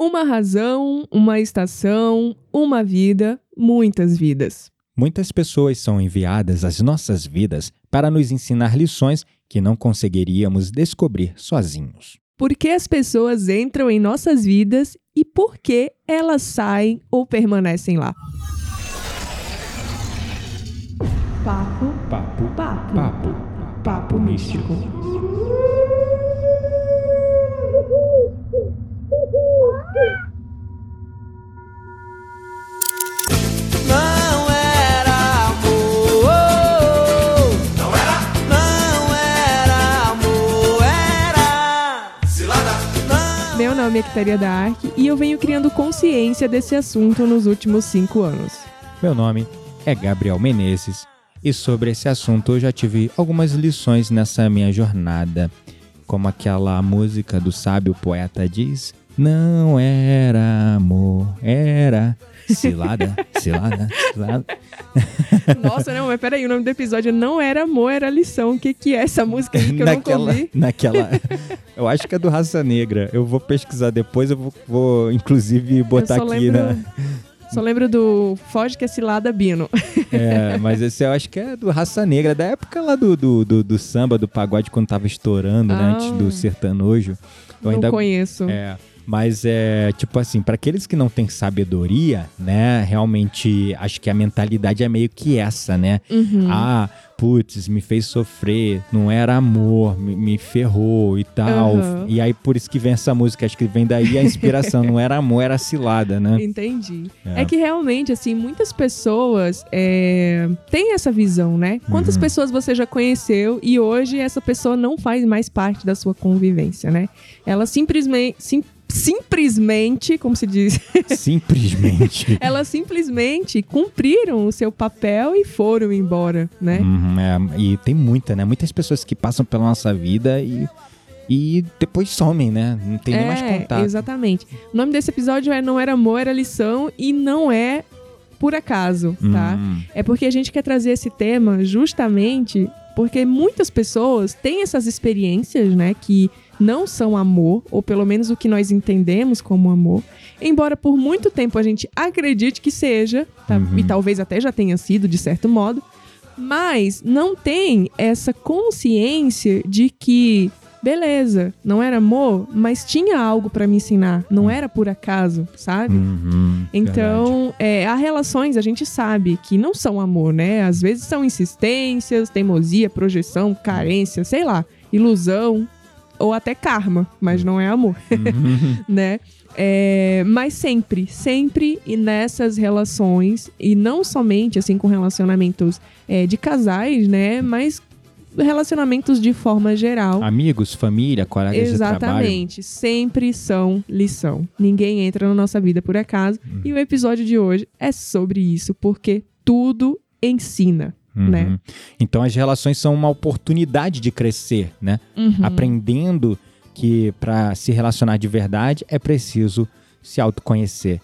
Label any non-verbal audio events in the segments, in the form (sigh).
Uma razão, uma estação, uma vida, muitas vidas. Muitas pessoas são enviadas às nossas vidas para nos ensinar lições que não conseguiríamos descobrir sozinhos. Por que as pessoas entram em nossas vidas e por que elas saem ou permanecem lá? Papo, Papo, papo, papo, papo místico. Nome é Quitaria da Arque e eu venho criando consciência desse assunto nos últimos cinco anos. Meu nome é Gabriel Menezes e sobre esse assunto eu já tive algumas lições nessa minha jornada. Como aquela música do sábio poeta diz: Não era amor, era (laughs) cilada, cilada, cilada. (laughs) Nossa, não, mas peraí, o nome do episódio não era amor, era lição. O que, que é essa música aí que eu nunca naquela, ouvi? (laughs) naquela. Eu acho que é do Raça Negra. Eu vou pesquisar depois, eu vou, vou, inclusive botar aqui lembro, na. Só lembro do Foge que é cilada Bino. (laughs) É, mas esse eu acho que é do Raça Negra, da época lá do, do, do, do samba, do pagode, quando tava estourando, né? Ah. Antes do sertanojo. Eu não ainda conheço. É, mas é tipo assim, para aqueles que não têm sabedoria, né? Realmente acho que a mentalidade é meio que essa, né? Uhum. Ah, putz, me fez sofrer, não era amor, me, me ferrou e tal. Uhum. E aí por isso que vem essa música, acho que vem daí a inspiração, não era amor, era cilada, né? (laughs) Entendi. É. É. que realmente, assim, muitas pessoas é, têm essa visão, né? Quantas Uhum. pessoas você já conheceu e hoje essa pessoa não faz mais parte da sua convivência, né? Ela simplesmente. sim- simplesmente, como se diz, (laughs) Simplesmente. elas simplesmente cumpriram o seu papel e foram embora, né? Uhum, é, e tem muita, né? Muitas pessoas que passam pela nossa vida e, e depois somem, né? Não tem nem mais é, contato. exatamente. O nome desse episódio é Não Era Amor, Era Lição e não é por acaso, tá? Hum, É porque a gente quer trazer esse tema justamente porque muitas pessoas têm essas experiências, né, que não são amor, ou pelo menos o que nós entendemos como amor, embora por muito tempo a gente acredite que seja, tá? Uhum. e talvez até já tenha sido de certo modo, mas não tem essa consciência de que beleza, não era amor, mas tinha algo pra me ensinar, não era por acaso, sabe? uhum. Então, é, há relações, a gente sabe que não são amor, né? Às vezes são insistências, teimosia, projeção, carência, sei lá, ilusão ou até karma, mas não é amor, Uhum. (laughs) né? É, mas sempre, sempre e nessas relações, e não somente assim com relacionamentos é, de casais, né? Mas relacionamentos de forma geral. Amigos, família, colegas de trabalho. Exatamente, sempre são lição. Ninguém entra na nossa vida por acaso. Uhum. E o episódio de hoje é sobre isso, porque tudo ensina, Uhum. né? Então as relações são uma oportunidade de crescer, né? Uhum. Aprendendo que para se relacionar de verdade é preciso se autoconhecer.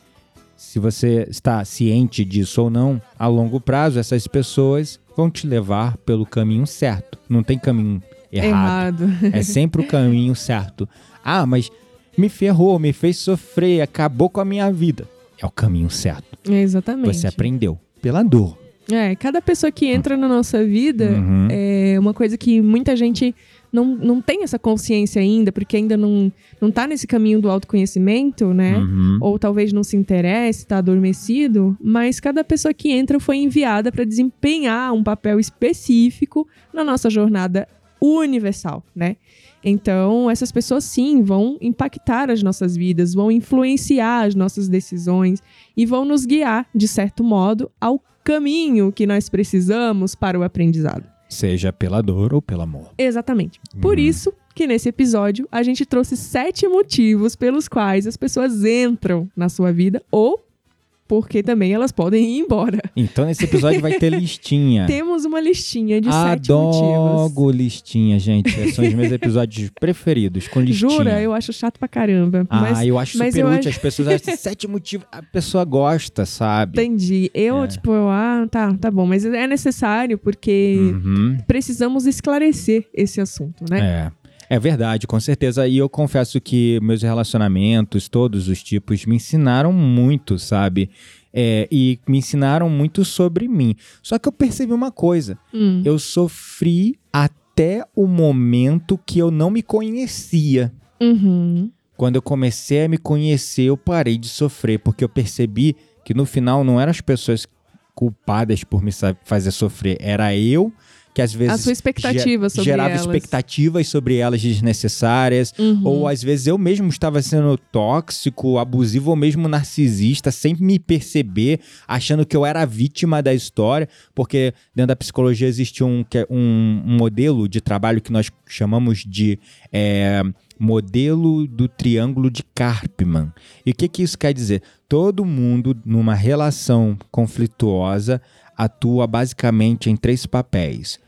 Se você está ciente disso ou não, a longo prazo essas pessoas vão te levar pelo caminho certo. Não tem caminho errado. Errado. É sempre o caminho certo. Ah, mas me ferrou, me fez sofrer, acabou com a minha vida. É o caminho certo. Exatamente. Você aprendeu pela dor. É, cada pessoa que entra na nossa vida Uhum. é uma coisa que muita gente não, não tem essa consciência ainda, porque ainda não, não tá nesse caminho do autoconhecimento, né? Uhum. ou talvez não se interesse, está adormecido, mas cada pessoa que entra foi enviada para desempenhar um papel específico na nossa jornada universal, né? Então, essas pessoas sim vão impactar as nossas vidas, vão influenciar as nossas decisões e vão nos guiar, de certo modo, ao caminho que nós precisamos para o aprendizado. Seja pela dor ou pelo amor. Exatamente. Por Uhum. isso que nesse episódio a gente trouxe sete motivos pelos quais as pessoas entram na sua vida ou porque também elas podem ir embora. Então nesse episódio vai ter listinha. (laughs) Temos uma listinha de sete motivos. Adoro listinha, gente. São os meus episódios (laughs) preferidos, com listinha. Jura? Eu acho chato pra caramba. Ah, mas eu acho mas super eu útil. acho- As pessoas acham sete motivos. A pessoa gosta, sabe? entendi. Eu, É. tipo, eu, ah, tá, tá bom. Mas é necessário porque Uhum. precisamos esclarecer esse assunto, né? É. É verdade, com certeza. E eu confesso que meus relacionamentos, todos os tipos, me ensinaram muito, sabe? É, e me ensinaram muito sobre mim. Só que eu percebi uma coisa: Hum. eu sofri até o momento que eu não me conhecia. Uhum. Quando eu comecei a me conhecer, eu parei de sofrer, porque eu percebi que no final não eram as pessoas culpadas por me fazer sofrer, era eu que às vezes A sua expectativa ge- sobre gerava elas. expectativas sobre elas desnecessárias, Uhum. ou às vezes eu mesmo estava sendo tóxico, abusivo ou mesmo narcisista, sem me perceber, achando que eu era a vítima da história, porque dentro da psicologia existe um, é um, um modelo de trabalho que nós chamamos de é, modelo do triângulo de Karpman. E o que, que isso quer dizer? Todo mundo numa relação conflituosa atua basicamente em três papéis.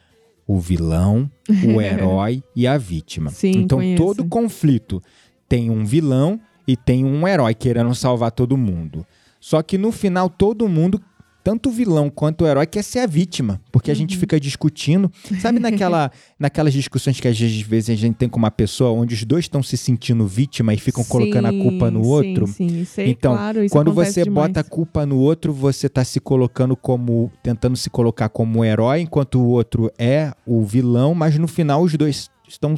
O vilão, o (laughs) herói e a vítima. Sim, então conheço. todo conflito tem um vilão e tem um herói querendo salvar todo mundo. Só que no final todo mundo, tanto o vilão quanto o herói, quer ser a vítima, porque a Uhum. gente fica discutindo, sabe naquela, (laughs) naquelas discussões que às vezes a gente tem com uma pessoa onde os dois estão se sentindo vítima e ficam colocando a culpa no Sim, outro? Sim, sim, sei, Então, claro, Quando você demais. bota a culpa no outro, você tá se colocando como. tentando se colocar como herói, enquanto o outro é o vilão, mas no final os dois estão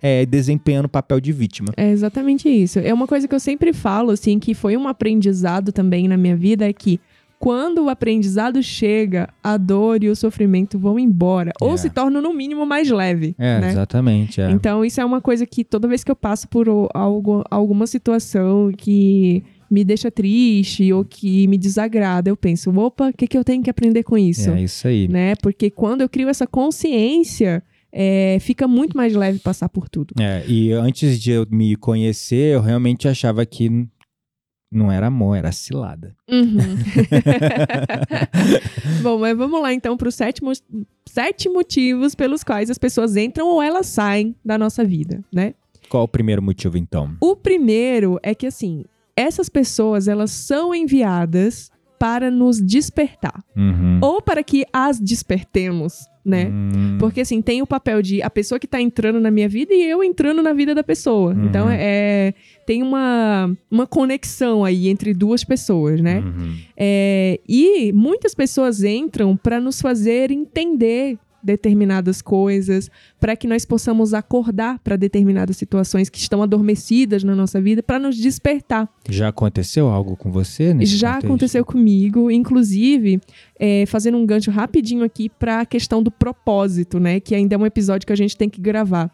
é, desempenhando o papel de vítima. É exatamente isso. É uma coisa que eu sempre falo, assim, que foi um aprendizado também na minha vida, é que quando o aprendizado chega, a dor e o sofrimento vão embora. É. Ou se tornam, no mínimo, mais leve. É, né? exatamente. É. Então, isso é uma coisa que toda vez que eu passo por algo, alguma situação que me deixa triste ou que me desagrada, eu penso, opa, o que, que eu tenho que aprender com isso? É isso aí. Né? Porque quando eu crio essa consciência, é, fica muito mais leve passar por tudo. É, e antes de eu me conhecer, eu realmente achava que não era amor, era cilada. Uhum. (laughs) Bom, mas vamos lá então para os sete, mo- sete motivos pelos quais as pessoas entram ou elas saem da nossa vida, né? Qual o primeiro motivo, então? O primeiro é que assim, essas pessoas elas são enviadas para nos despertar Uhum. ou para que as despertemos, né? Hum, Porque assim, tem o papel de a pessoa que tá entrando na minha vida e eu entrando na vida da pessoa. Uhum. Então é tem uma, uma conexão aí entre duas pessoas, né? uhum. É, e muitas pessoas entram para nos fazer entender determinadas coisas, para que nós possamos acordar para determinadas situações que estão adormecidas na nossa vida, para nos despertar. Já aconteceu algo com você? Nesse Já contexto? aconteceu comigo, inclusive, é, fazendo um gancho rapidinho aqui para a questão do propósito, né? Que ainda é um episódio que a gente tem que gravar.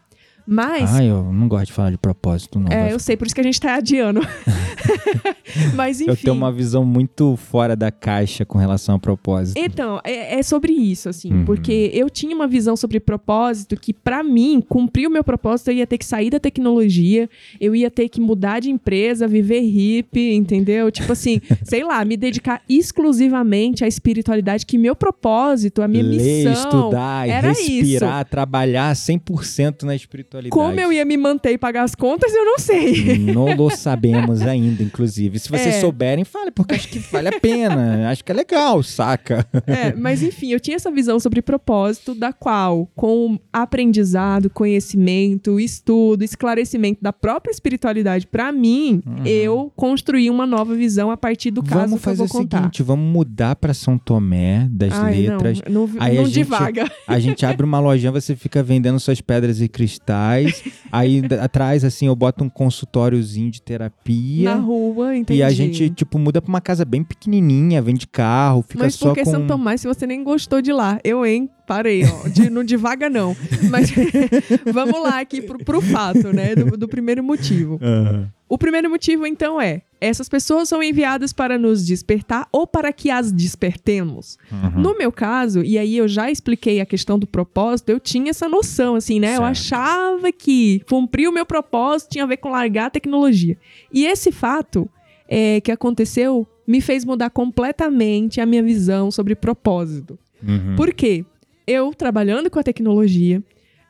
Mas Ah, eu não gosto de falar de propósito, não. é, eu sei, por isso que a gente tá adiando. (laughs) (laughs) Mas enfim. Eu tenho uma visão muito fora da caixa com relação a propósito. Então, é, é sobre isso, assim, Uhum. porque eu tinha uma visão sobre propósito que, pra mim, cumprir o meu propósito, eu ia ter que sair da tecnologia, eu ia ter que mudar de empresa, viver hippie, entendeu? Tipo assim, (laughs) sei lá, me dedicar exclusivamente à espiritualidade, que meu propósito, a minha Ler, missão. estudar, era respirar, trabalhar 100% na espiritualidade. Como eu ia me manter e pagar as contas, eu não sei. Não (laughs) lo sabemos ainda, inclusive. Se vocês É. souberem, fale, porque acho que vale a pena. (laughs) acho que é legal, saca? É, mas enfim, eu tinha essa visão sobre propósito, da qual, com aprendizado, conhecimento, estudo, esclarecimento da própria espiritualidade pra mim, eu construí uma nova visão a partir do caso Uhum. vamos que eu fazer vou o contar. seguinte, vamos mudar pra São Tomé das Ai, letras. não, não, Aí não a gente- divaga. A gente abre uma lojinha, você fica vendendo suas pedras e cristais. aí atrás, assim, eu boto um consultóriozinho de terapia. Na rua, entendi. E a gente, tipo, muda pra uma casa bem pequenininha, vende carro, fica Mas só por que com... São Tomás se você nem gostou de lá? Eu, hein? Parei, ó. De, não divaga, não. Mas (laughs) vamos lá aqui pro, pro fato, né? Do, do primeiro motivo. Aham. O primeiro motivo, então, é: essas pessoas são enviadas para nos despertar ou para que as despertemos. Uhum. No meu caso, e aí eu já expliquei a questão do propósito, eu tinha essa noção, assim, né? Eu Certo. achava que cumprir o meu propósito tinha a ver com largar a tecnologia. E esse fato é, que aconteceu me fez mudar completamente a minha visão sobre propósito. Uhum. Por quê? Eu, trabalhando com a tecnologia,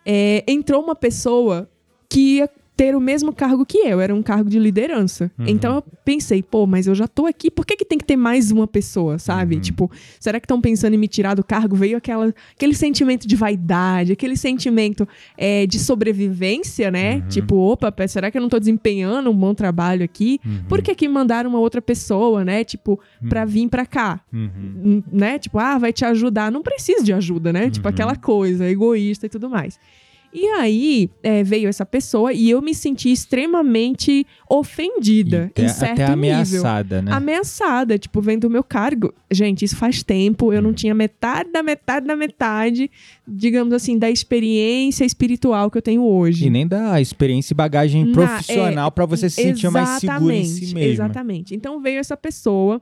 é, entrou uma pessoa que ter o mesmo cargo que eu, era um cargo de liderança. Uhum. Então eu pensei, pô, mas eu já tô aqui, por que, que tem que ter mais uma pessoa, sabe? Uhum. Tipo, será que estão pensando em me tirar do cargo? Veio aquela, aquele sentimento de vaidade, aquele sentimento é, de sobrevivência, né? Uhum. Tipo, opa, será que eu não tô desempenhando um bom trabalho aqui? Uhum. Por que que mandaram uma outra pessoa, né? Tipo, pra vir pra cá? Uhum. Né? Tipo, ah, vai te ajudar. Não precisa de ajuda, né? Tipo, Uhum. aquela coisa egoísta e tudo mais. E aí é, veio essa pessoa e eu me senti extremamente ofendida, Até, em certo até nível. ameaçada, né? Ameaçada, tipo, vendo o meu cargo. Gente, isso faz tempo, eu não tinha metade da metade da metade, digamos assim, da experiência espiritual que eu tenho hoje. E nem da experiência e bagagem Na- profissional pra você se sentir mais seguro em si mesmo. Exatamente. Então veio essa pessoa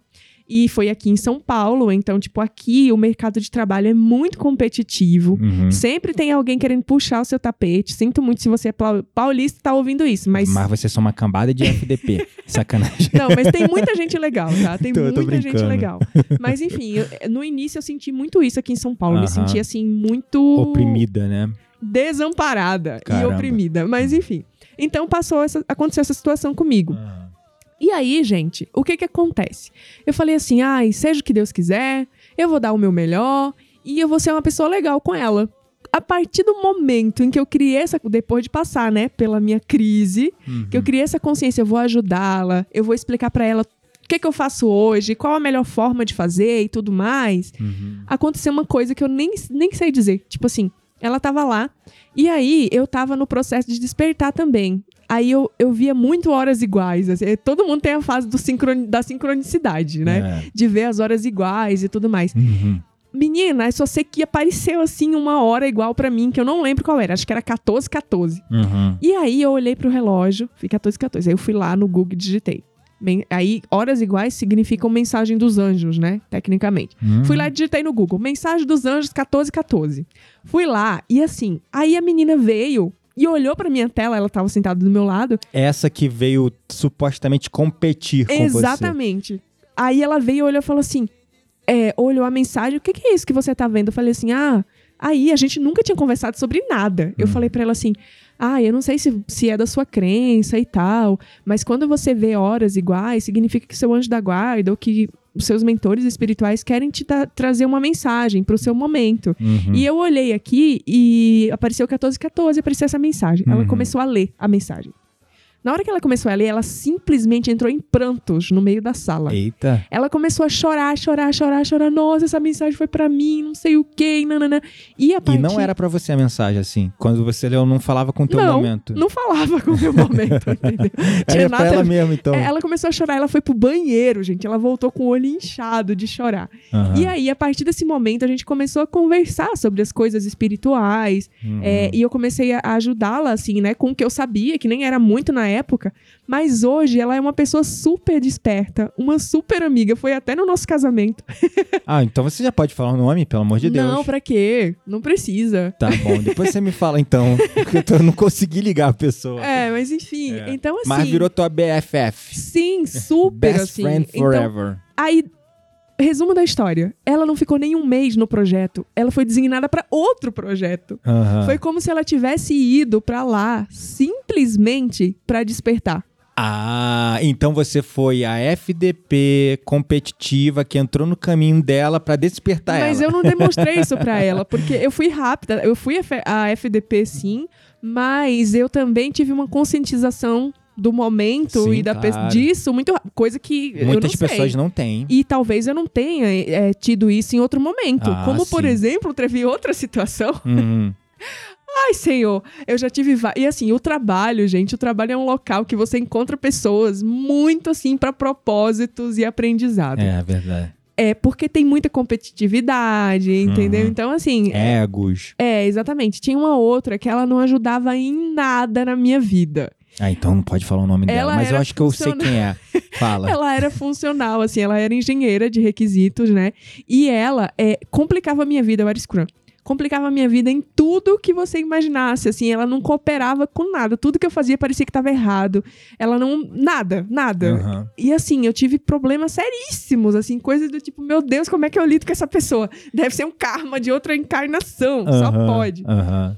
e foi aqui em São Paulo. Então, tipo, aqui o mercado de trabalho é muito competitivo. Uhum. Sempre tem alguém querendo puxar o seu tapete. Sinto muito se você é pau- paulista e tá ouvindo isso, mas. Mas você é só uma cambada de FDP. (laughs) Sacanagem. Não, mas tem muita gente legal, tá? Tem (laughs) Tô- tô muita gente brincando. legal. Mas enfim, eu- no início eu senti muito isso aqui em São Paulo. Me Aham. senti assim, muito Oprimida, né? desamparada Caramba. e oprimida. Mas enfim. Então passou essa, aconteceu essa situação comigo. E aí, gente, o que que acontece? Eu falei assim, ai, seja o que Deus quiser, eu vou dar o meu melhor e eu vou ser uma pessoa legal com ela. A partir do momento em que eu criei essa, depois de passar, né, pela minha crise, Uhum. que eu criei essa consciência, eu vou ajudá-la, eu vou explicar pra ela o que que eu faço hoje, qual a melhor forma de fazer e tudo mais. Uhum. Aconteceu uma coisa que eu nem, nem sei dizer. Tipo assim, ela tava lá e aí eu tava no processo de despertar também. Aí eu, eu via muito horas iguais. assim, todo mundo tem a fase do da sincronicidade, né? É. De ver as horas iguais e tudo mais. Uhum. Menina, eu só sei que apareceu assim uma hora igual pra mim, que eu não lembro qual era. Acho que era 14, 14. Uhum. E aí eu olhei pro relógio, fui 14, 14. Aí eu fui lá no Google e digitei. Men- Aí, horas iguais significam mensagem dos anjos, né? Tecnicamente. Uhum. Fui lá e digitei no Google, mensagem dos anjos 1414. Fui lá e assim, aí a menina veio e olhou pra minha tela, ela tava sentada do meu lado. Essa que veio supostamente competir com você. Exatamente. Aí ela veio e olhou e falou assim: é, olhou a mensagem, o que, que é isso que você tá vendo? Eu falei assim: ah, aí a gente nunca tinha conversado sobre nada. Eu Hum. falei pra ela assim: ah, eu não sei se, se é da sua crença e tal, mas quando você vê horas iguais, significa que seu anjo da guarda ou que seus mentores espirituais querem te dar- trazer uma mensagem pro seu momento. Uhum. E eu olhei aqui e apareceu 1414, apareceu essa mensagem. Ela Uhum. começou a ler a mensagem. Na hora que ela começou a ler, ela simplesmente entrou em prantos no meio da sala. Eita. Ela começou a chorar, chorar, chorar, chorar. Nossa, essa mensagem foi pra mim, não sei o quê, nanana. E a E partir... não era pra você a mensagem assim. Quando você leu, não falava com o teu não, momento. não falava com o meu momento, (laughs) entendeu? Era pra ela mesmo, então. É, ela começou a chorar, ela foi pro banheiro, gente. Ela voltou com o olho inchado de chorar. Aham. E aí, a partir desse momento, a gente começou a conversar sobre as coisas espirituais. Uhum. é, e eu comecei a a ajudá-la, assim, né? Com o que eu sabia, que nem era muito na época. Mas hoje ela é uma pessoa super desperta, uma super amiga. Foi até no nosso casamento. (laughs) Ah, então você já pode falar o nome, pelo amor de Deus. Não, pra quê? Não precisa. Tá bom, depois você me fala então. (laughs) Porque eu não consegui ligar a pessoa. É, mas enfim. É. Então, assim. Mas virou tua BFF. Sim, super Best assim. friend Então, forever. aí, resumo da história. Ela não ficou nem um mês no projeto. Ela foi designada pra outro projeto. Foi como se ela tivesse ido pra lá simplesmente pra despertar. Ah, então você foi a FDP competitiva que entrou no caminho dela pra despertar Mas ela. eu não demonstrei isso pra (laughs) ela, porque eu fui rápida. Eu fui a FDP, sim, mas eu também tive uma conscientização do momento Sim, e da claro. disso, muito coisa que eu Muitas não sei. pessoas não têm. E talvez eu não tenha é, tido isso em outro momento. Ah, Como, por sim. exemplo, teve outra situação. (laughs) Uhum. Ai, senhor, eu já tive. E assim, o trabalho, gente, o trabalho é um local que você encontra pessoas muito assim pra propósitos e aprendizado. É, verdade. É porque tem muita competitividade, entendeu? Uhum. Então, assim. Egos. É, exatamente. Tinha uma outra que ela não ajudava em nada na minha vida. Ah, então não pode falar o nome dela. Ela Mas eu acho que eu sei quem é. Fala. (laughs) Ela era funcional, assim, ela era engenheira de requisitos, né? E ela é, complicava a minha vida, eu era Scrum. Complicava a minha vida em tudo que você imaginasse, assim, ela não cooperava com nada. Tudo que eu fazia parecia que estava errado. Ela não. Nada, nada. Aham. E assim, eu tive problemas seríssimos, assim, coisas do tipo, meu Deus, como é que eu lido com essa pessoa? Deve ser um karma de outra encarnação, só Aham. pode. Aham.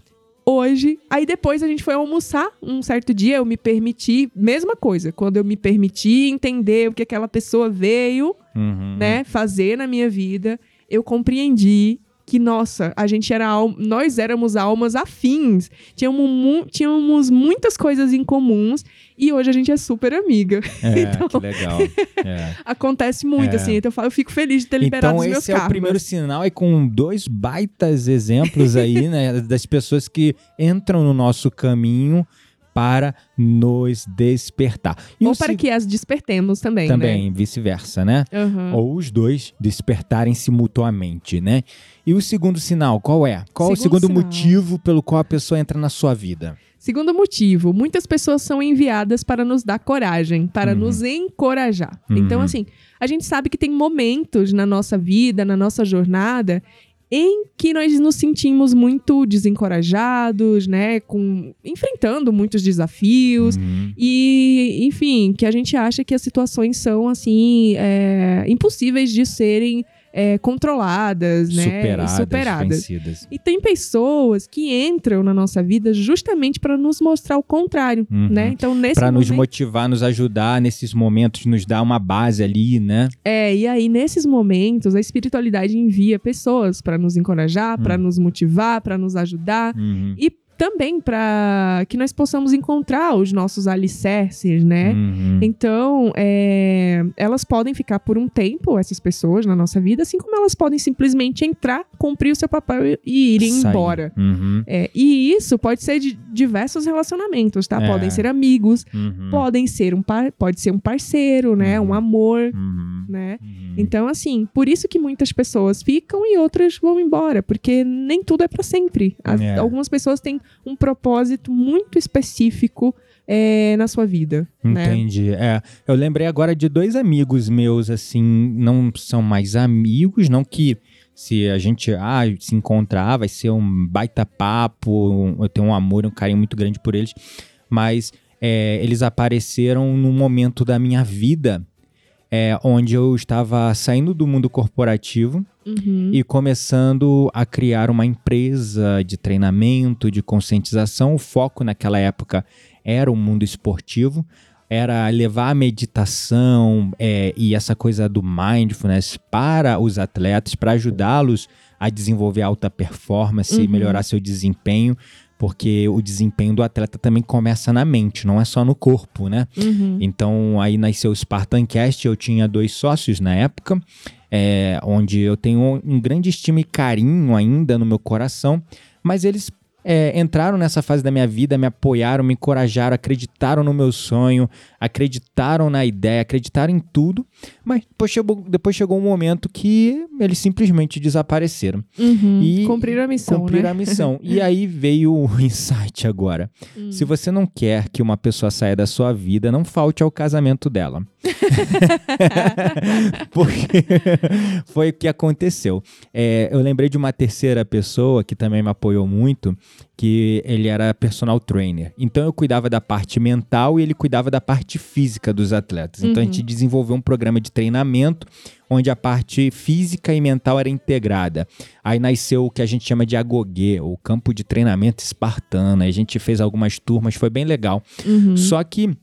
Hoje. Aí depois a gente foi almoçar um certo dia, eu me permiti, mesma coisa, quando eu me permiti entender o que aquela pessoa veio, Uhum. né, fazer na minha vida, eu compreendi que, nossa, a gente era nós éramos almas afins. Tínhamos, mu- tínhamos muitas coisas em comuns e hoje a gente é super amiga. É, (laughs) Então- que legal. É. Acontece muito, É. assim. Então eu, fico feliz de ter liberado Então os meus esse é o primeiro sinal e com dois baitas exemplos aí, né, das pessoas que entram no nosso caminho para nos despertar. E Ou para se- que as despertemos também, né? também vice-versa, né? Aham. Ou os dois despertarem simultaneamente, né? E o segundo sinal, qual é? Qual é o Segundo segundo sinal. motivo pelo qual a pessoa entra na sua vida? Segundo motivo, muitas pessoas são enviadas para nos dar coragem, para Uhum. nos encorajar. Uhum. Então, assim, a gente sabe que tem momentos na nossa vida, na nossa jornada, em que nós nos sentimos muito desencorajados, né? Com, enfrentando muitos desafios. Uhum. E, enfim, que a gente acha que as situações são, assim, é, impossíveis de serem é, controladas, né? Superadas, superadas. vencidas. E tem pessoas que entram na nossa vida justamente para nos mostrar o contrário, Uhum. né? Então, nesse Para nos momento, motivar, nos ajudar nesses momentos, nos dar uma base ali, né? É, e aí nesses momentos a espiritualidade envia pessoas para nos encorajar, para Hum. nos motivar, para nos ajudar Uhum. e também para que nós possamos encontrar os nossos alicerces, né? Uhum. Então, é, elas podem ficar por um tempo, essas pessoas, na nossa vida, assim como elas podem simplesmente entrar, cumprir o seu papel e- irem Sair. embora. Uhum. É, e isso pode ser de diversos relacionamentos, tá? É. Podem ser amigos, Uhum. podem ser um par, pode ser um parceiro, né? Uhum. Um amor, Uhum. né? Uhum. Então, assim, por isso que muitas pessoas ficam e outras vão embora, porque nem tudo é pra sempre. As- É. Algumas pessoas têm um propósito muito específico é, na sua vida, né? Entendi. É, eu lembrei agora de dois amigos meus, assim, não são mais amigos, não que se a gente ah, se encontrar vai ser um baita papo, um- eu tenho um amor, um carinho muito grande por eles, mas é, eles apareceram num momento da minha vida é, onde eu estava saindo do mundo corporativo Uhum. e começando a criar uma empresa de treinamento, de conscientização. O foco naquela época era o mundo esportivo, era levar a meditação é, e essa coisa do mindfulness para os atletas, para ajudá-los a desenvolver alta performance e Uhum. melhorar seu desempenho. Porque o desempenho do atleta também começa na mente, não é só no corpo, né? Uhum. Então aí nasceu o Spartancast, eu tinha dois sócios na época, é, onde eu tenho um grande estima e carinho ainda no meu coração, mas eles é, entraram nessa fase da minha vida, me apoiaram, me encorajaram, acreditaram no meu sonho, acreditaram na ideia, acreditaram em tudo, mas depois chegou, depois chegou um momento que eles simplesmente desapareceram. Uhum. E Cumpriram a missão, Cumprir né? a missão. E (laughs) aí veio o (laughs) insight agora. Hum. Se você não quer que uma pessoa saia da sua vida, não falte ao casamento dela. (laughs) Porque foi o que aconteceu. É, eu lembrei de uma terceira pessoa que também me apoiou muito, que ele era personal trainer. Então eu cuidava da parte mental e ele cuidava da parte física dos atletas. Então a gente desenvolveu um programa de treinamento onde a parte física e mental era integrada. Aí nasceu o que a gente chama de Agoguê, o campo de treinamento espartano. A gente fez algumas turmas, foi bem legal. Uhum. Só que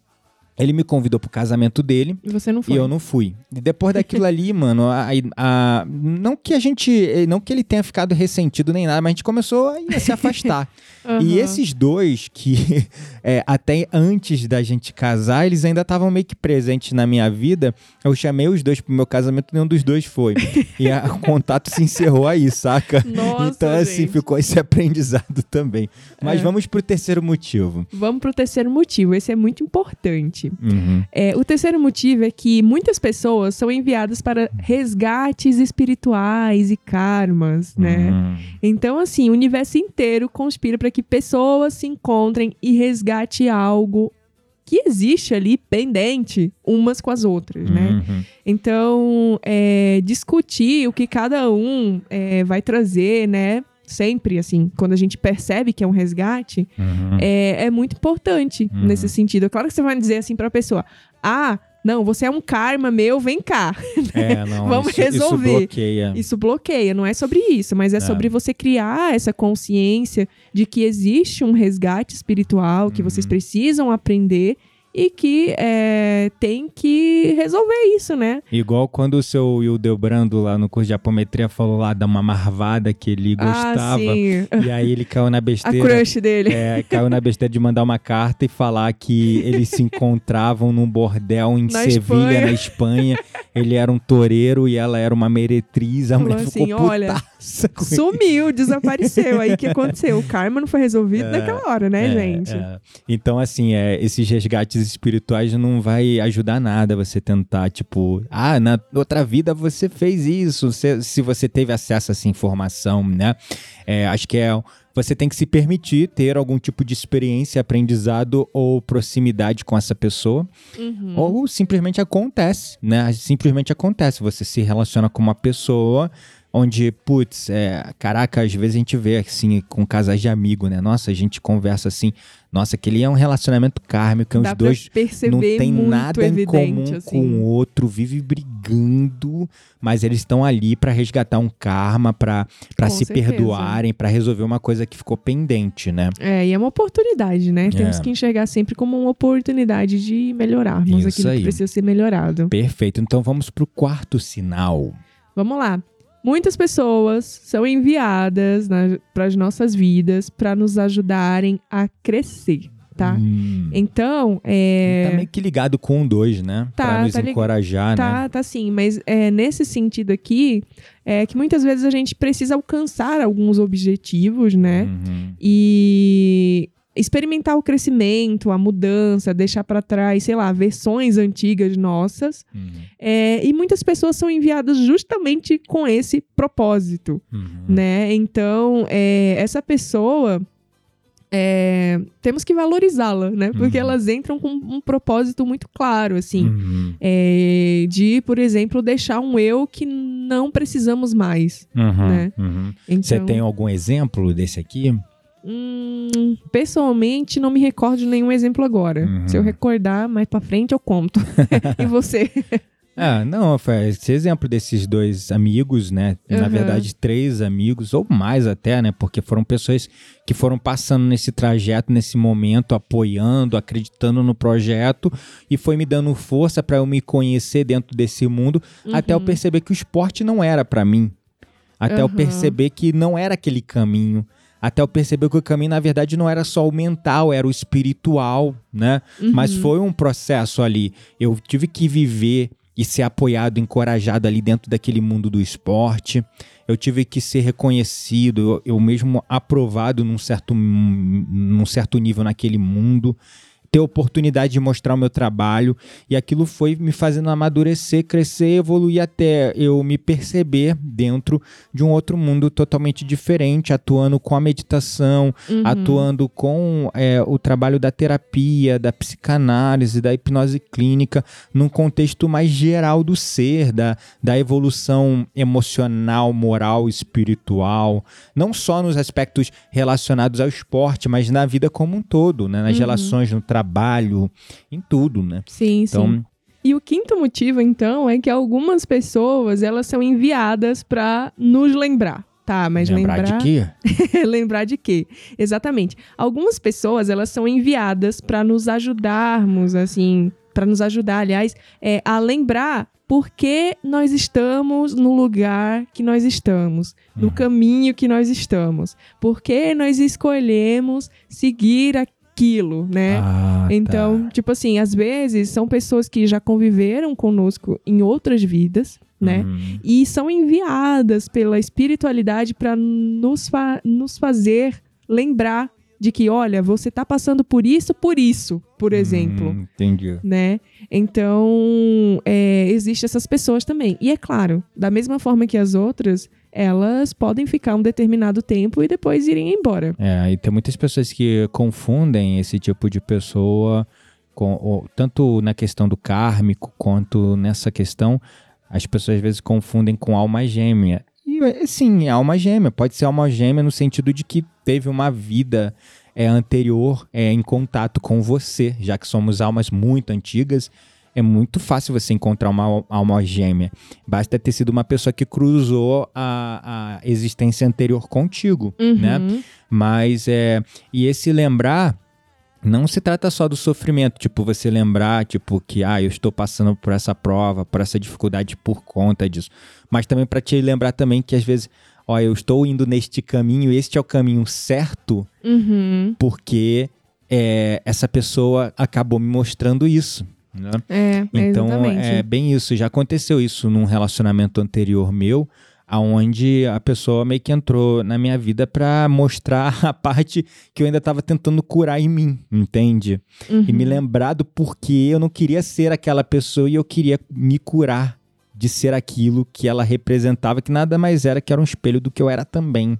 ele me convidou pro casamento dele E você não foi. e eu não fui. E depois daquilo ali, (laughs) mano, a, a- não que a gente, não que ele tenha ficado ressentido nem nada, mas a gente começou a se afastar. (laughs) Aham. E esses dois que (laughs) é, até antes da gente casar, eles ainda estavam meio que presentes na minha vida. Eu chamei os dois pro meu casamento, nenhum dos dois foi. E a- o contato se encerrou aí, saca? Nossa, então assim gente. ficou esse aprendizado também. Mas É. vamos pro terceiro motivo. Vamos pro terceiro motivo. Esse é muito importante. Uhum. É, o terceiro motivo é que muitas pessoas são enviadas para resgates espirituais e karmas, né? Uhum. Então, assim, o universo inteiro conspira para que pessoas se encontrem e resgate algo que existe ali pendente umas com as outras, né? Uhum. Então, é, discutir o que cada um é, vai trazer, né? Sempre, assim, quando a gente percebe que é um resgate, Uhum. é, é muito importante Uhum. nesse sentido. É claro que você vai dizer assim pra pessoa: ah, não, você é um karma meu, vem cá. É, (laughs) não, Vamos isso, resolver. Isso bloqueia. Isso bloqueia, não é sobre isso, mas é, sobre você criar essa consciência de que existe um resgate espiritual, que vocês Uhum. precisam aprender e que é, tem que resolver isso, né? Igual quando o seu Hildebrando lá no curso de apometria falou lá da uma marvada que ele gostava. Ah, sim. E aí ele caiu na (laughs) A besteira. crush dele. É, caiu na besteira de mandar uma carta e falar que eles se encontravam num bordel em (laughs) Na Sevilha, Espanha. na Espanha. (laughs) Ele era um toureiro e ela era uma meretriz. A mulher ficou assim, olha, com ele. Sumiu, desapareceu. Aí o que aconteceu? O karma não foi resolvido naquela hora, né, É, gente? é. Então, assim, é, esses resgates espirituais não vai ajudar nada você tentar, tipo, ah, na outra vida você fez isso, se, se você teve acesso a essa informação, né? É, acho que é. Você tem que se permitir ter algum tipo de experiência, aprendizado ou proximidade com essa pessoa. Uhum. Ou simplesmente acontece, né? Simplesmente acontece. Você se relaciona com uma pessoa onde, putz, é, caraca, às vezes a gente vê assim com casais de amigo, né? Nossa, a gente conversa assim, nossa, aquele é um relacionamento kármico, que Dá os dois não tem nada em evidente, comum assim. com o outro, vive brigando, mas eles estão ali pra resgatar um karma, Com se certeza. perdoarem, pra resolver uma coisa que ficou pendente, né? É, e é uma oportunidade, né? Temos É. que enxergar sempre como uma oportunidade de melhorarmos Isso aquilo aí. que precisa ser melhorado. Perfeito. Então vamos pro quarto sinal. Vamos lá. Muitas pessoas são enviadas para as nossas vidas para nos ajudarem a crescer, tá? Hum. Então, é. Tá meio que ligado com o 2, né? Tá, pra nos tá lig- encorajar, né? Tá, tá sim, mas é, nesse sentido aqui, é que muitas vezes a gente precisa alcançar alguns objetivos, né? Uhum. E experimentar o crescimento, a mudança, deixar para trás, sei lá, versões antigas nossas. Uhum. É, e muitas pessoas são enviadas justamente com esse propósito, Uhum. né? Então, é, essa pessoa. é, temos que valorizá-la, né? Porque Uhum. elas entram com um propósito muito claro, assim. Uhum. É, de, por exemplo, deixar um eu que não precisamos mais. Uhum. né? Uhum. Então, Você tem algum exemplo desse aqui? Hum, pessoalmente, não me recordo de nenhum exemplo agora. Uhum. Se eu recordar mais pra frente, eu conto. (laughs) e você? Ah, não, foi esse exemplo desses dois amigos, né? Na Uhum. verdade, três amigos, ou mais até, né? Porque foram pessoas que foram passando nesse trajeto, nesse momento, apoiando, acreditando no projeto e foi me dando força para eu me conhecer dentro desse mundo, até eu Uhum. perceber que o esporte não era para mim. Até eu Uhum. perceber que não era aquele caminho. Até eu perceber que o caminho, na verdade, não era só o mental, era o espiritual, né? Mas Uhum. foi um processo ali. Eu tive que viver e ser apoiado, encorajado ali dentro daquele mundo do esporte. Eu tive que ser reconhecido, eu, eu mesmo aprovado num certo, num certo nível naquele mundo. Ter oportunidade de mostrar o meu trabalho e aquilo foi me fazendo amadurecer, crescer, evoluir até eu me perceber dentro de um outro mundo totalmente diferente, atuando com a meditação, Uhum. atuando com é, o trabalho da terapia, da psicanálise, da hipnose clínica, num contexto mais geral do ser, da, da evolução emocional, moral, espiritual, não só nos aspectos relacionados ao esporte, mas na vida como um todo, né? nas Uhum. relações, no trabalho, em tudo, né? Sim, sim. Então, E o quinto motivo, então, é que algumas pessoas elas são enviadas para nos lembrar. Tá, mas lembrar, lembrar, de quê? (laughs) lembrar de quê? Exatamente. Algumas pessoas elas são enviadas para nos ajudarmos, assim, para nos ajudar, aliás, é, a lembrar por que nós estamos no lugar que nós estamos, no Uhum. caminho que nós estamos, por que nós escolhemos seguir aquilo, né? Ah, tá. Então, tipo assim, às vezes são pessoas que já conviveram conosco em outras vidas, né? Uhum. E são enviadas pela espiritualidade para nos, fa- nos fazer lembrar de que, olha, você tá passando por isso, por isso, por exemplo. Hum, entendi. Né? Então, é, existem essas pessoas também. E é claro, da mesma forma que as outras, elas podem ficar um determinado tempo e depois irem embora. É, e tem muitas pessoas que confundem esse tipo de pessoa, com, o- tanto na questão do kármico quanto nessa questão, as pessoas às vezes confundem com alma gêmea. E é, sim, é alma gêmea. Pode ser alma gêmea no sentido de que teve uma vida é, anterior é, em contato com você, já que somos almas muito antigas. É muito fácil você encontrar uma al- alma gêmea. Basta ter sido uma pessoa que cruzou a, a existência anterior contigo, né? Uhum. Mas é. E esse lembrar. Não se trata só do sofrimento, tipo, você lembrar, tipo, que, ah, eu estou passando por essa prova, por essa dificuldade por conta disso. Mas também para te lembrar também que às vezes, ó, eu estou indo neste caminho, este é o caminho certo, Uhum. porque é, essa pessoa acabou me mostrando isso. Né? É, Então exatamente. é bem isso. Já aconteceu isso num relacionamento anterior meu, aonde a pessoa meio que entrou na minha vida pra mostrar (laughs) a parte que eu ainda tava tentando curar em mim, entende? E me Uhum. lembrar do porquê eu não queria ser aquela pessoa e eu queria me curar de ser aquilo que ela representava, que nada mais era que era um espelho do que eu era também.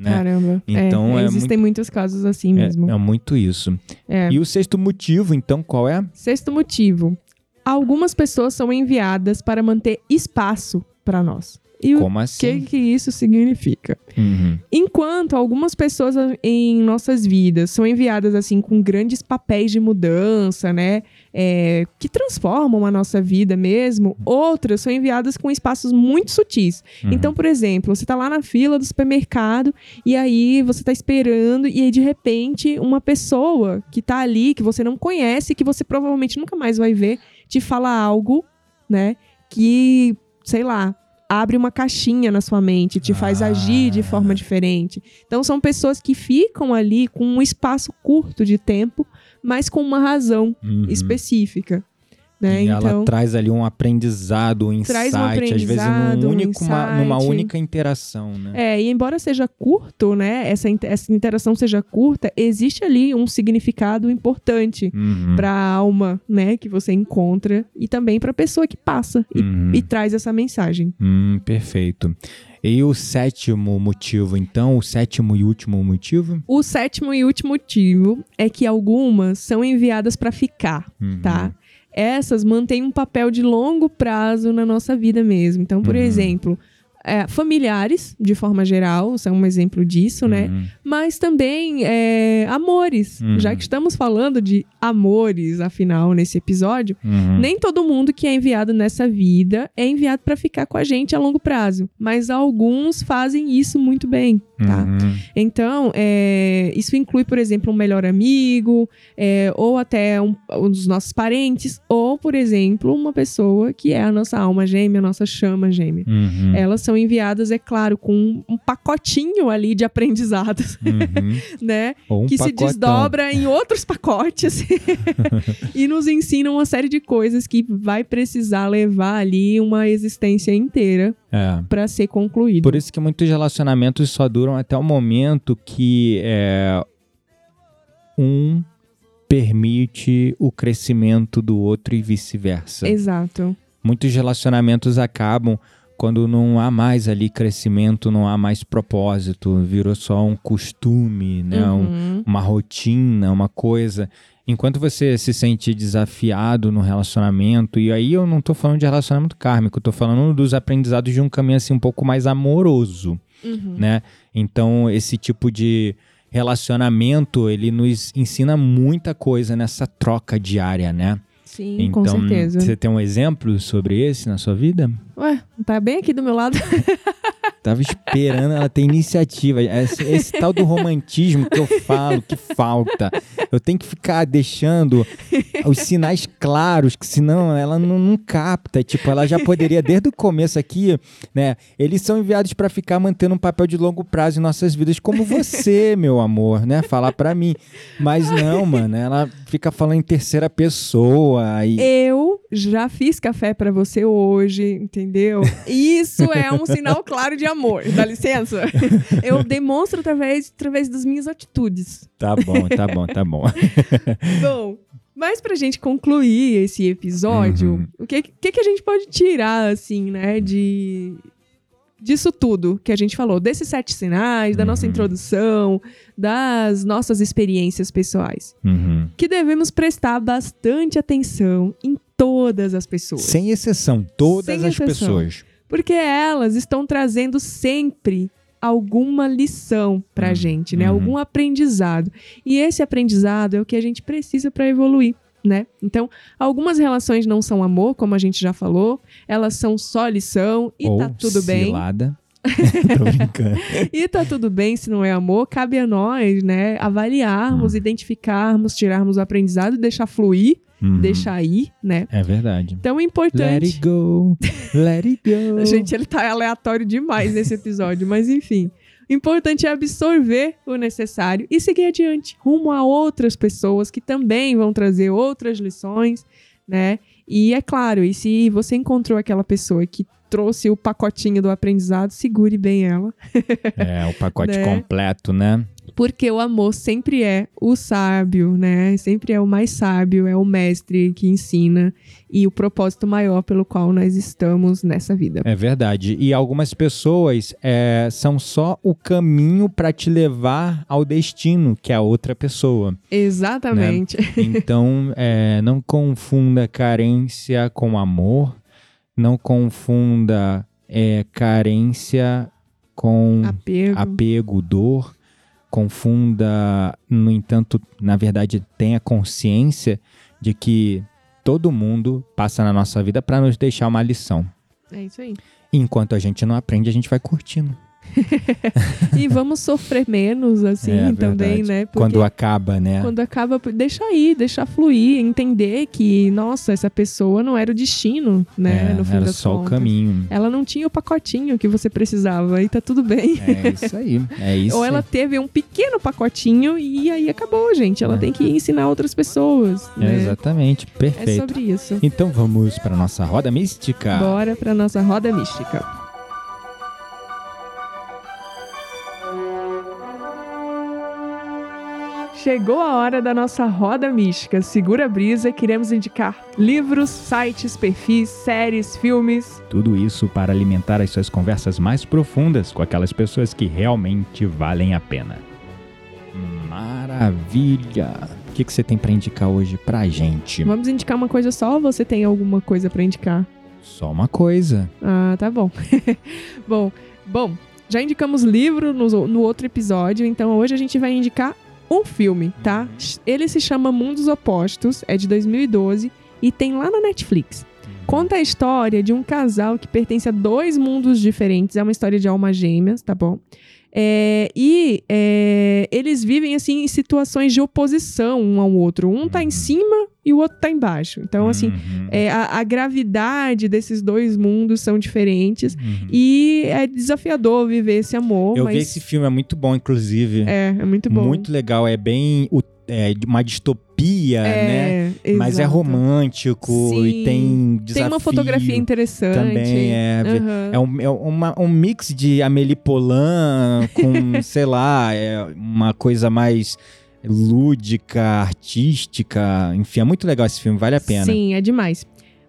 Né? Caramba. Então, é, é existem muitos casos assim mesmo. É, é muito isso. É. E o sexto motivo, então, qual é? Sexto motivo. Algumas pessoas são enviadas para manter espaço para nós. E o Como que, assim? que isso significa? Uhum. Enquanto algumas pessoas em nossas vidas são enviadas assim com grandes papéis de mudança, né, é, que transformam a nossa vida mesmo, outras são enviadas com espaços muito sutis. Uhum. Então, por exemplo, você tá lá na fila do supermercado e aí você tá esperando e aí de repente uma pessoa que tá ali que você não conhece, que você provavelmente nunca mais vai ver, te fala algo, né, que, sei lá, abre uma caixinha na sua mente, te faz Ah. agir de forma diferente. Então são pessoas que ficam ali com um espaço curto de tempo, mas com uma razão Uhum. específica, né? E ela então traz ali um aprendizado, um Traz um insight, às vezes aprendizado, num um único, uma- numa insight. única interação, né? É, e embora seja curto, né, essa, essa interação seja curta, existe ali um significado importante Uhum. para a alma, né, que você encontra e também para a pessoa que passa e, Uhum. e traz essa mensagem. Hum, perfeito. E o sétimo motivo, então, o sétimo e último motivo? O sétimo e último motivo é que algumas são enviadas para ficar, Uhum. tá? Essas mantêm um papel de longo prazo na nossa vida mesmo. Então, por Uhum. exemplo, é, familiares, de forma geral, são um exemplo disso, né? Uhum. mas também é, amores. Uhum. Já que estamos falando de amores, afinal, nesse episódio, Uhum. nem todo mundo que é enviado nessa vida é enviado para ficar com a gente a longo prazo, mas alguns fazem isso muito bem, tá? Uhum. Então, é, isso inclui, por exemplo, um melhor amigo, é, ou até um, um dos nossos parentes, ou, por exemplo, uma pessoa que é a nossa alma gêmea, a nossa chama gêmea. Uhum. Elas são enviadas, é claro, com um, um pacotinho ali de aprendizados, Uhum. (laughs) né? Um que se pacotão. desdobra em outros pacotes (laughs) e nos ensina uma série de coisas que vai precisar levar ali uma existência inteira É. para ser concluído. Por isso que muitos relacionamentos só duram até o momento que é, um permite o crescimento do outro e vice-versa. Exato. Muitos relacionamentos acabam quando não há mais ali crescimento, não há mais propósito, virou só um costume, né? Um- Uhum. uma rotina, uma coisa. Enquanto você se sente desafiado no relacionamento, e aí eu não tô falando de relacionamento kármico, eu tô falando dos aprendizados de um caminho assim um pouco mais amoroso, Uhum. né? Então, esse tipo de relacionamento, ele nos ensina muita coisa nessa troca diária, né? Sim, então, com certeza. você tem um exemplo sobre esse na sua vida? Ué, tá bem aqui do meu lado. (laughs) Tava esperando ela ter iniciativa. Esse, esse tal do romantismo que eu falo que falta. Eu tenho que ficar deixando os sinais claros, que senão ela não, não capta. Tipo, ela já poderia, desde o começo aqui, né? Eles são enviados para ficar mantendo um papel de longo prazo em nossas vidas, como você, meu amor, né? Falar para mim. Mas não, mano. Ela fica falando em terceira pessoa. Eu já fiz café pra você hoje, entendeu? Isso é um sinal claro de amor. Dá licença? (laughs) Eu demonstro através, através das minhas atitudes. Tá bom, tá bom, tá bom. (laughs) Bom, mas pra gente concluir esse episódio, Uhum. o que, que, que a gente pode tirar, assim, né, de... Disso tudo que a gente falou, desses sete sinais, da nossa Uhum. introdução, das nossas experiências pessoais. Uhum. Que devemos prestar bastante atenção em todas as pessoas. Sem exceção, todas Sem as exceção. pessoas. Porque elas estão trazendo sempre alguma lição pra Uhum. gente, né? Uhum. Algum aprendizado. E esse aprendizado é o que a gente precisa para evoluir. Né? Então, algumas relações não são amor, como a gente já falou, elas são só lição e Ou tá tudo bem. cilada. (laughs) Tô brincando. E tá tudo bem se não é amor, cabe a nós, né, Hum. avaliarmos, identificarmos, tirarmos o aprendizado, deixar fluir, Uhum. deixar ir, né? É verdade. Então é Let importante. it go, let it go. (laughs) Gente, ele tá aleatório demais nesse episódio, mas enfim. Importante é absorver o necessário e seguir adiante, rumo a outras pessoas que também vão trazer outras lições, né? E é claro, e se você encontrou aquela pessoa que trouxe o pacotinho do aprendizado, segure bem ela, É, o pacote (laughs) Né? completo, né? Porque o amor sempre é o sábio, né? Sempre é o mais sábio, é o mestre que ensina e o propósito maior pelo qual nós estamos nessa vida. É verdade. E algumas pessoas é, são só o caminho para te levar ao destino, que é a outra pessoa. Exatamente. (laughs) Então, é, não confunda carência com amor, não confunda é, carência com Apego. apego, dor. Confunda, no entanto, na verdade, tenha consciência de que todo mundo passa na nossa vida para nos deixar uma lição. É isso aí. E enquanto a gente não aprende, a gente vai curtindo. (laughs) E vamos sofrer menos, assim, É, também, verdade. né? Porque Quando acaba, né? quando acaba, deixa ir, deixar fluir, entender que, nossa, essa pessoa não era o destino, né? É, no fim era das só o contas. caminho. Ela não tinha o pacotinho que você precisava e tá tudo bem. É isso aí. É (laughs) isso. Ou ela teve um pequeno pacotinho e aí acabou, gente. Ela É. tem que ensinar outras pessoas, É, né? exatamente. É Perfeito. sobre isso. Então vamos para nossa roda mística. Bora pra nossa roda mística. Chegou a hora da nossa roda mística. Segura a brisa, queremos indicar livros, sites, perfis, séries, filmes. Tudo isso para alimentar as suas conversas mais profundas com aquelas pessoas que realmente valem a pena. Maravilha! O que, que você tem para indicar hoje pra gente? Vamos indicar uma coisa só ou você tem alguma coisa pra indicar? Só uma coisa. Ah, tá bom. (laughs) bom, bom, já indicamos livro no, no outro episódio, então hoje a gente vai indicar um filme, tá? Ele se chama Mundos Opostos, é de 2012 e tem lá na Netflix. Conta a história de um casal que pertence a dois mundos diferentes, é uma história de almas gêmeas, tá bom? É, e é, eles vivem assim em situações de oposição um ao outro. Um tá em cima e o outro tá embaixo. Então, assim, Uhum. é, a, a gravidade desses dois mundos são diferentes. Uhum. E é desafiador viver esse amor. Eu mas vi esse filme, é muito bom, inclusive. É, é muito bom. Muito legal. É bem u- é, uma distopia, né? é, Mas é exato. romântico e Sim. tem desafio. Tem uma fotografia interessante. Também é. Aham. É um, é uma- um mix de Amélie Poulain com, (laughs) sei lá, é uma coisa mais lúdica, artística. Enfim, é muito legal esse filme, vale a pena. Sim, é demais.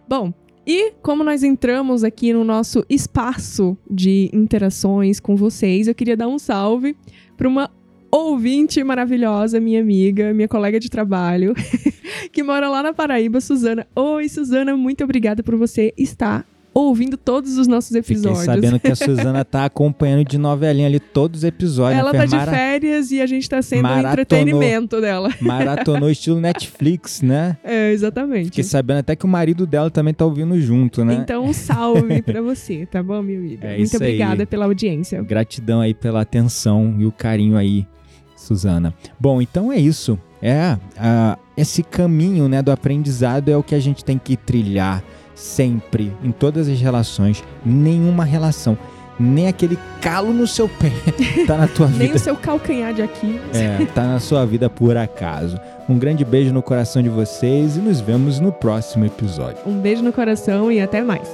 Bom, e como nós entramos aqui no nosso espaço de interações com vocês, eu queria dar um salve para uma ouvinte maravilhosa, minha amiga, minha colega de trabalho, (laughs) que mora lá na Paraíba, Suzana. Oi, Suzana, muito obrigada por você estar ouvindo todos os nossos Fiquei episódios. sabendo que a (laughs) Suzana tá acompanhando de novelinha ali todos os episódios. Ela né? tá de mara- férias e a gente tá sendo maratonou. entretenimento dela. (laughs) Maratonou estilo Netflix, né? É, exatamente. Fiquei sabendo até que o marido dela também tá ouvindo junto, né? Então, um salve pra você, tá bom, minha amiga? É Muito isso aí. obrigada pela audiência. Gratidão aí pela atenção e o carinho aí, Suzana. Bom, então é isso. É, esse caminho né, do aprendizado é o que a gente tem que trilhar sempre, em todas as relações. Nenhuma relação, nem aquele calo no seu pé (laughs) tá na tua Nem vida. o seu calcanhar de aqui. É, tá na sua vida por acaso. Um grande beijo no coração de vocês e nos vemos no próximo episódio. Um beijo no coração e até mais.